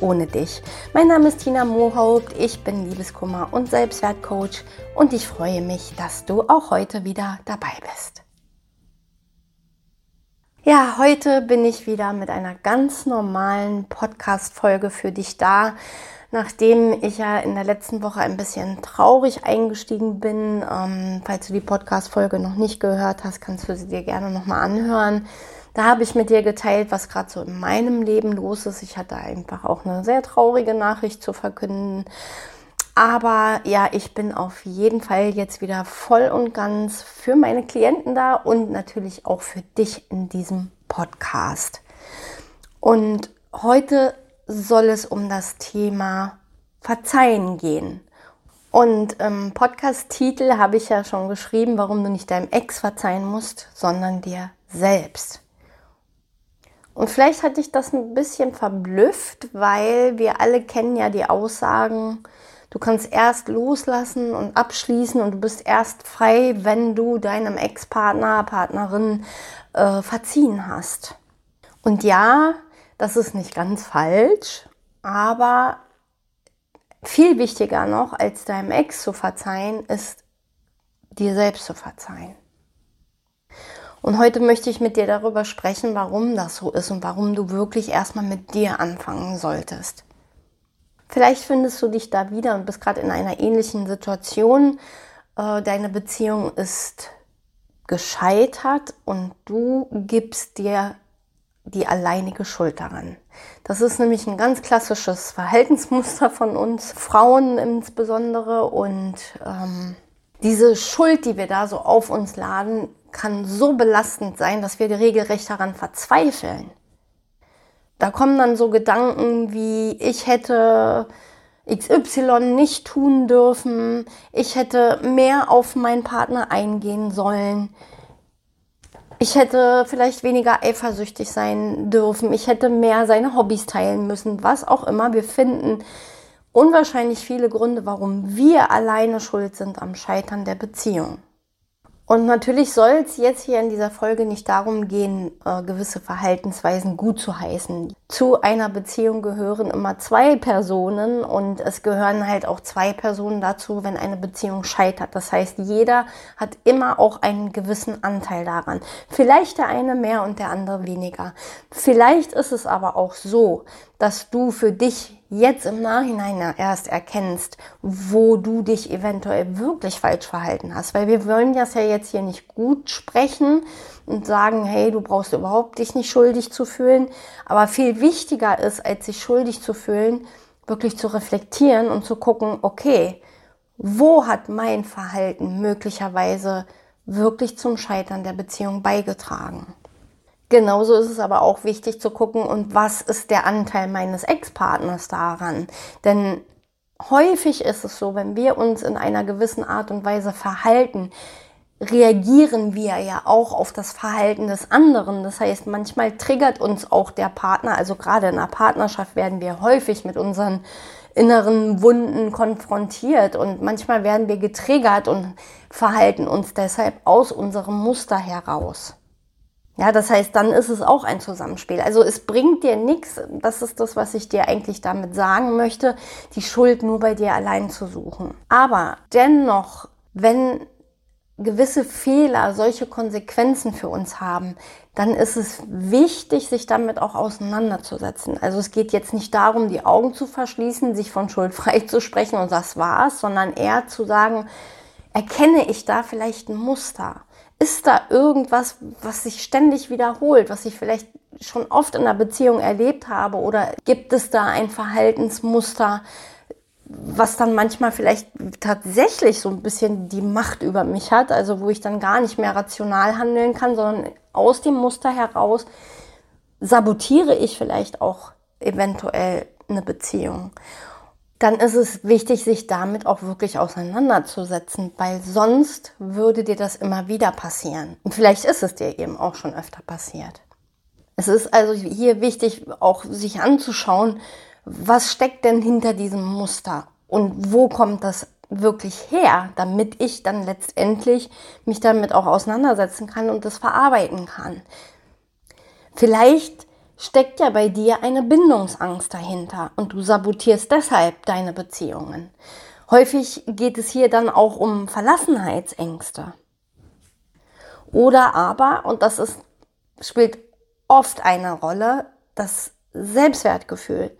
ohne dich. Mein Name ist Tina Mohaupt, ich bin Liebeskummer und Selbstwertcoach und ich freue mich, dass du auch heute wieder dabei bist. Ja, heute bin ich wieder mit einer ganz normalen Podcast-Folge für dich da. Nachdem ich ja in der letzten Woche ein bisschen traurig eingestiegen bin, ähm, falls du die Podcast-Folge noch nicht gehört hast, kannst du sie dir gerne nochmal anhören. Da habe ich mit dir geteilt, was gerade so in meinem Leben los ist. Ich hatte einfach auch eine sehr traurige Nachricht zu verkünden. Aber ja, ich bin auf jeden Fall jetzt wieder voll und ganz für meine Klienten da und natürlich auch für dich in diesem Podcast. Und heute soll es um das Thema Verzeihen gehen. Und im Podcast-Titel habe ich ja schon geschrieben, warum du nicht deinem Ex verzeihen musst, sondern dir selbst. Und vielleicht hat dich das ein bisschen verblüfft, weil wir alle kennen ja die Aussagen, du kannst erst loslassen und abschließen und du bist erst frei, wenn du deinem Ex-Partner, Partnerin äh, verziehen hast. Und ja, das ist nicht ganz falsch, aber viel wichtiger noch, als deinem Ex zu verzeihen, ist dir selbst zu verzeihen. Und heute möchte ich mit dir darüber sprechen, warum das so ist und warum du wirklich erstmal mit dir anfangen solltest. Vielleicht findest du dich da wieder und bist gerade in einer ähnlichen Situation. Äh, deine Beziehung ist gescheitert und du gibst dir die alleinige Schuld daran. Das ist nämlich ein ganz klassisches Verhaltensmuster von uns Frauen insbesondere und ähm, diese Schuld, die wir da so auf uns laden, kann so belastend sein, dass wir regelrecht daran verzweifeln. Da kommen dann so Gedanken wie, ich hätte XY nicht tun dürfen, ich hätte mehr auf meinen Partner eingehen sollen, ich hätte vielleicht weniger eifersüchtig sein dürfen, ich hätte mehr seine Hobbys teilen müssen, was auch immer. Wir finden unwahrscheinlich viele Gründe, warum wir alleine schuld sind am Scheitern der Beziehung. Und natürlich soll es jetzt hier in dieser Folge nicht darum gehen, äh, gewisse Verhaltensweisen gut zu heißen. Zu einer Beziehung gehören immer zwei Personen und es gehören halt auch zwei Personen dazu, wenn eine Beziehung scheitert. Das heißt, jeder hat immer auch einen gewissen Anteil daran. Vielleicht der eine mehr und der andere weniger. Vielleicht ist es aber auch so, dass du für dich jetzt im Nachhinein erst erkennst, wo du dich eventuell wirklich falsch verhalten hast. Weil wir wollen das ja jetzt hier nicht gut sprechen und sagen, hey, du brauchst überhaupt dich nicht schuldig zu fühlen. Aber viel wichtiger ist, als sich schuldig zu fühlen, wirklich zu reflektieren und zu gucken, okay, wo hat mein Verhalten möglicherweise wirklich zum Scheitern der Beziehung beigetragen? Genauso ist es aber auch wichtig zu gucken, und was ist der Anteil meines Ex-Partners daran? Denn häufig ist es so, wenn wir uns in einer gewissen Art und Weise verhalten, reagieren wir ja auch auf das Verhalten des anderen. Das heißt, manchmal triggert uns auch der Partner, also gerade in einer Partnerschaft werden wir häufig mit unseren inneren Wunden konfrontiert und manchmal werden wir getriggert und verhalten uns deshalb aus unserem Muster heraus. Ja, das heißt, dann ist es auch ein Zusammenspiel. Also es bringt dir nichts, das ist das, was ich dir eigentlich damit sagen möchte, die Schuld nur bei dir allein zu suchen. Aber dennoch, wenn gewisse Fehler solche Konsequenzen für uns haben, dann ist es wichtig, sich damit auch auseinanderzusetzen. Also es geht jetzt nicht darum, die Augen zu verschließen, sich von Schuld frei zu sprechen und das war's, sondern eher zu sagen, erkenne ich da vielleicht ein Muster? ist da irgendwas, was sich ständig wiederholt, was ich vielleicht schon oft in der Beziehung erlebt habe? Oder gibt es da ein Verhaltensmuster, was dann manchmal vielleicht tatsächlich so ein bisschen die Macht über mich hat, also wo ich dann gar nicht mehr rational handeln kann, sondern aus dem Muster heraus sabotiere ich vielleicht auch eventuell eine Beziehung. Dann ist es wichtig, sich damit auch wirklich auseinanderzusetzen, weil sonst würde dir das immer wieder passieren. Und vielleicht ist es dir eben auch schon öfter passiert. Es ist also hier wichtig, auch sich anzuschauen, was steckt denn hinter diesem Muster und wo kommt das wirklich her, damit ich dann letztendlich mich damit auch auseinandersetzen kann und das verarbeiten kann. Vielleicht steckt ja bei dir eine Bindungsangst dahinter und du sabotierst deshalb deine Beziehungen. Häufig geht es hier dann auch um Verlassenheitsängste. Oder aber, und das ist, spielt oft eine Rolle, das Selbstwertgefühl.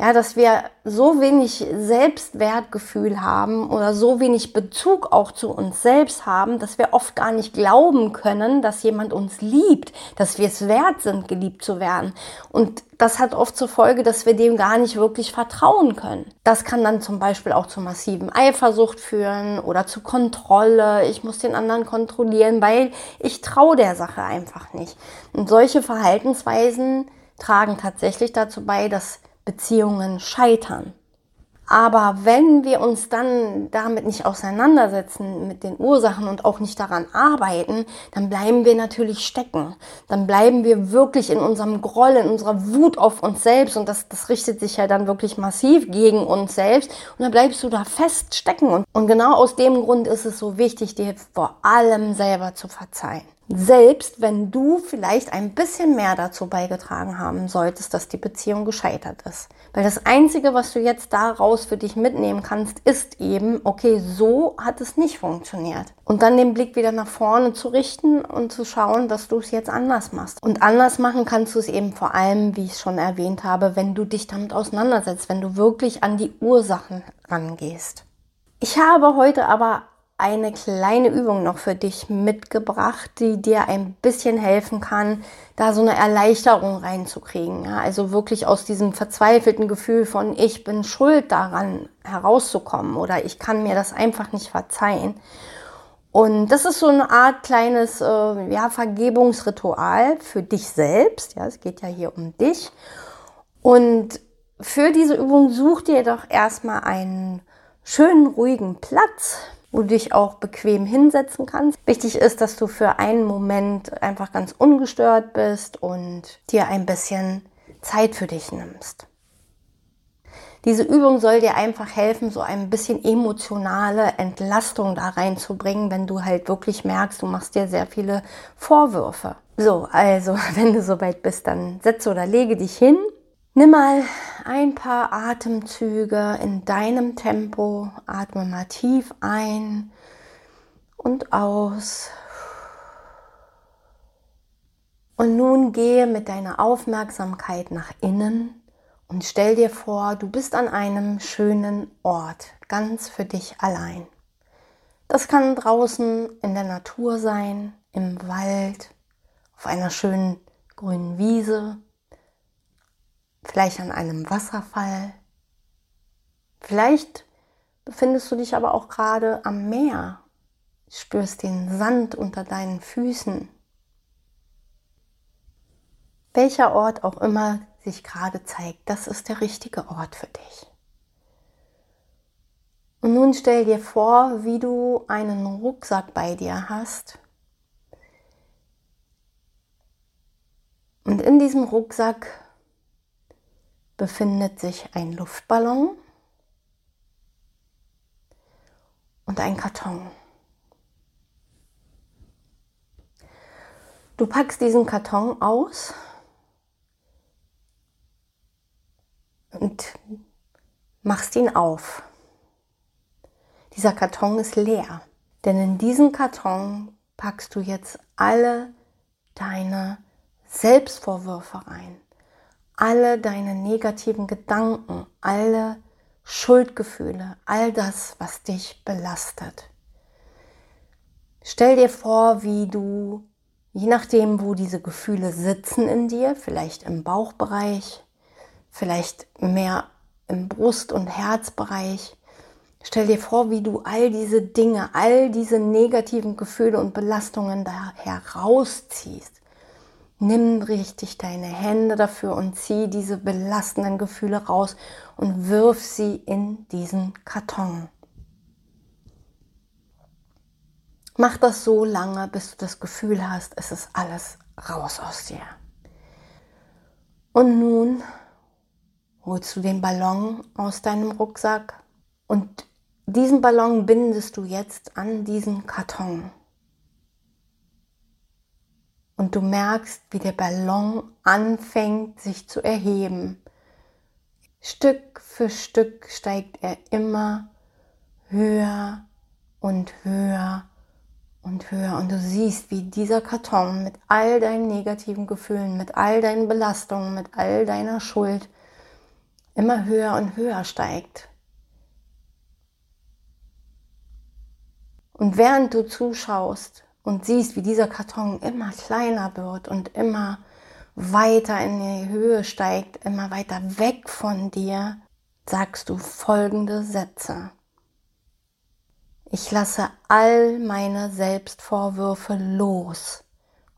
Ja, dass wir so wenig Selbstwertgefühl haben oder so wenig Bezug auch zu uns selbst haben, dass wir oft gar nicht glauben können, dass jemand uns liebt, dass wir es wert sind, geliebt zu werden. Und das hat oft zur Folge, dass wir dem gar nicht wirklich vertrauen können. Das kann dann zum Beispiel auch zu massiven Eifersucht führen oder zu Kontrolle. Ich muss den anderen kontrollieren, weil ich traue der Sache einfach nicht. Und solche Verhaltensweisen tragen tatsächlich dazu bei, dass Beziehungen scheitern. Aber wenn wir uns dann damit nicht auseinandersetzen, mit den Ursachen und auch nicht daran arbeiten, dann bleiben wir natürlich stecken. Dann bleiben wir wirklich in unserem Groll, in unserer Wut auf uns selbst und das, das richtet sich ja dann wirklich massiv gegen uns selbst und dann bleibst du da fest stecken. Und, und genau aus dem Grund ist es so wichtig, dir vor allem selber zu verzeihen. Selbst wenn du vielleicht ein bisschen mehr dazu beigetragen haben solltest, dass die Beziehung gescheitert ist. Weil das Einzige, was du jetzt daraus für dich mitnehmen kannst, ist eben, okay, so hat es nicht funktioniert. Und dann den Blick wieder nach vorne zu richten und zu schauen, dass du es jetzt anders machst. Und anders machen kannst du es eben vor allem, wie ich schon erwähnt habe, wenn du dich damit auseinandersetzt, wenn du wirklich an die Ursachen rangehst. Ich habe heute aber eine kleine Übung noch für dich mitgebracht, die dir ein bisschen helfen kann, da so eine Erleichterung reinzukriegen. Ja, also wirklich aus diesem verzweifelten Gefühl von ich bin schuld daran herauszukommen oder ich kann mir das einfach nicht verzeihen. Und das ist so eine Art kleines äh, ja, Vergebungsritual für dich selbst. Ja, es geht ja hier um dich. Und für diese Übung such dir doch erstmal einen schönen, ruhigen Platz, wo du dich auch bequem hinsetzen kannst. Wichtig ist, dass du für einen Moment einfach ganz ungestört bist und dir ein bisschen Zeit für dich nimmst. Diese Übung soll dir einfach helfen, so ein bisschen emotionale Entlastung da reinzubringen, wenn du halt wirklich merkst, du machst dir sehr viele Vorwürfe. So, also, wenn du soweit bist, dann setze oder lege dich hin Nimm mal ein paar Atemzüge in deinem Tempo. Atme mal tief ein und aus. Und nun gehe mit deiner Aufmerksamkeit nach innen und stell dir vor, du bist an einem schönen Ort, ganz für dich allein. Das kann draußen in der Natur sein, im Wald, auf einer schönen grünen Wiese vielleicht an einem Wasserfall. Vielleicht befindest du dich aber auch gerade am Meer, spürst den Sand unter deinen Füßen. Welcher Ort auch immer sich gerade zeigt, das ist der richtige Ort für dich. Und nun stell dir vor, wie du einen Rucksack bei dir hast. Und in diesem Rucksack befindet sich ein Luftballon und ein Karton. Du packst diesen Karton aus und machst ihn auf. Dieser Karton ist leer, denn in diesen Karton packst du jetzt alle deine Selbstvorwürfe rein alle deine negativen Gedanken, alle Schuldgefühle, all das, was dich belastet. Stell dir vor, wie du, je nachdem, wo diese Gefühle sitzen in dir, vielleicht im Bauchbereich, vielleicht mehr im Brust- und Herzbereich, stell dir vor, wie du all diese Dinge, all diese negativen Gefühle und Belastungen da herausziehst Nimm richtig deine Hände dafür und zieh diese belastenden Gefühle raus und wirf sie in diesen Karton. Mach das so lange, bis du das Gefühl hast, es ist alles raus aus dir. Und nun holst du den Ballon aus deinem Rucksack und diesen Ballon bindest du jetzt an diesen Karton und du merkst, wie der Ballon anfängt sich zu erheben. Stück für Stück steigt er immer höher und höher und höher. Und du siehst, wie dieser Karton mit all deinen negativen Gefühlen, mit all deinen Belastungen, mit all deiner Schuld immer höher und höher steigt. Und während du zuschaust, und siehst, wie dieser Karton immer kleiner wird und immer weiter in die Höhe steigt, immer weiter weg von dir, sagst du folgende Sätze. Ich lasse all meine Selbstvorwürfe los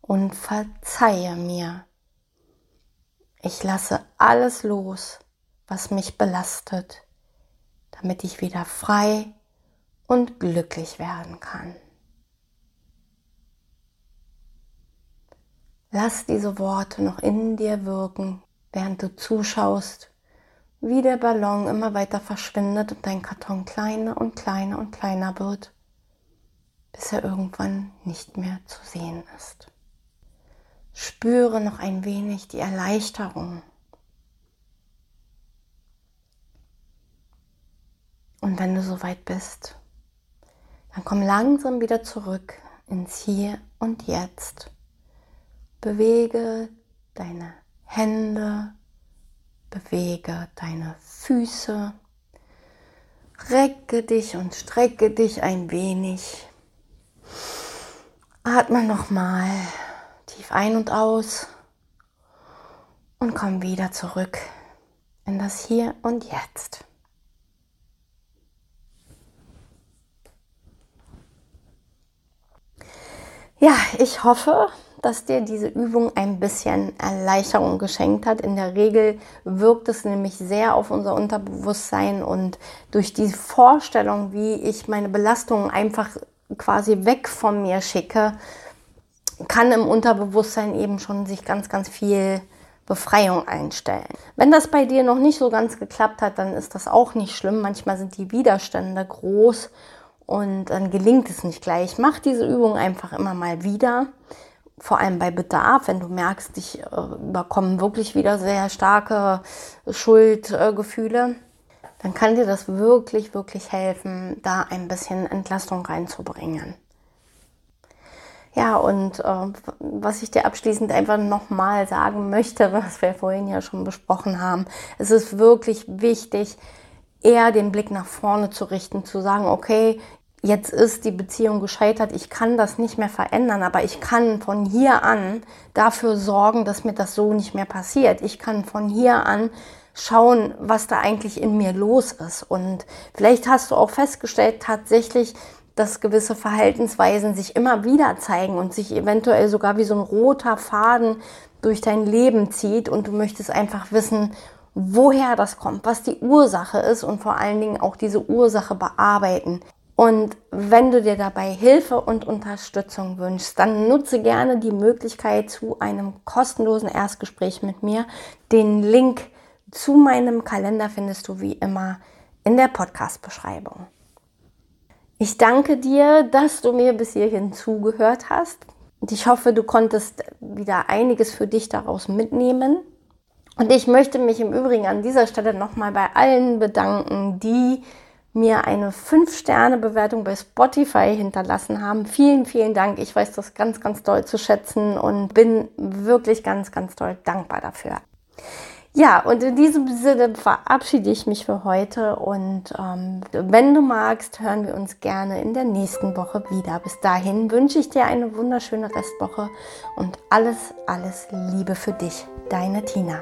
und verzeihe mir. Ich lasse alles los, was mich belastet, damit ich wieder frei und glücklich werden kann. Lass diese Worte noch in dir wirken, während du zuschaust, wie der Ballon immer weiter verschwindet und dein Karton kleiner und kleiner und kleiner wird, bis er irgendwann nicht mehr zu sehen ist. Spüre noch ein wenig die Erleichterung. Und wenn du soweit bist, dann komm langsam wieder zurück ins Hier und Jetzt Bewege deine Hände, bewege deine Füße, recke dich und strecke dich ein wenig. Atme nochmal tief ein und aus und komm wieder zurück in das Hier und Jetzt. Ja, ich hoffe, dass dir diese Übung ein bisschen Erleichterung geschenkt hat. In der Regel wirkt es nämlich sehr auf unser Unterbewusstsein und durch die Vorstellung, wie ich meine Belastungen einfach quasi weg von mir schicke, kann im Unterbewusstsein eben schon sich ganz, ganz viel Befreiung einstellen. Wenn das bei dir noch nicht so ganz geklappt hat, dann ist das auch nicht schlimm. Manchmal sind die Widerstände groß und dann gelingt es nicht gleich. Mach diese Übung einfach immer mal wieder vor allem bei Bedarf, wenn du merkst, dich äh, überkommen wirklich wieder sehr starke Schuldgefühle, dann kann dir das wirklich, wirklich helfen, da ein bisschen Entlastung reinzubringen. Ja, und äh, was ich dir abschließend einfach nochmal sagen möchte, was wir vorhin ja schon besprochen haben, es ist wirklich wichtig, eher den Blick nach vorne zu richten, zu sagen, okay, jetzt ist die Beziehung gescheitert, ich kann das nicht mehr verändern, aber ich kann von hier an dafür sorgen, dass mir das so nicht mehr passiert. Ich kann von hier an schauen, was da eigentlich in mir los ist. Und vielleicht hast du auch festgestellt, tatsächlich, dass gewisse Verhaltensweisen sich immer wieder zeigen und sich eventuell sogar wie so ein roter Faden durch dein Leben zieht und du möchtest einfach wissen, woher das kommt, was die Ursache ist und vor allen Dingen auch diese Ursache bearbeiten. Und wenn du dir dabei Hilfe und Unterstützung wünschst, dann nutze gerne die Möglichkeit zu einem kostenlosen Erstgespräch mit mir. Den Link zu meinem Kalender findest du wie immer in der Podcast-Beschreibung. Ich danke dir, dass du mir bis hierhin zugehört hast. Und ich hoffe, du konntest wieder einiges für dich daraus mitnehmen. Und ich möchte mich im Übrigen an dieser Stelle nochmal bei allen bedanken, die mir eine 5-Sterne-Bewertung bei Spotify hinterlassen haben. Vielen, vielen Dank. Ich weiß das ganz, ganz doll zu schätzen und bin wirklich ganz, ganz doll dankbar dafür. Ja, und in diesem Sinne verabschiede ich mich für heute und ähm, wenn du magst, hören wir uns gerne in der nächsten Woche wieder. Bis dahin wünsche ich dir eine wunderschöne Restwoche und alles, alles Liebe für dich, deine Tina.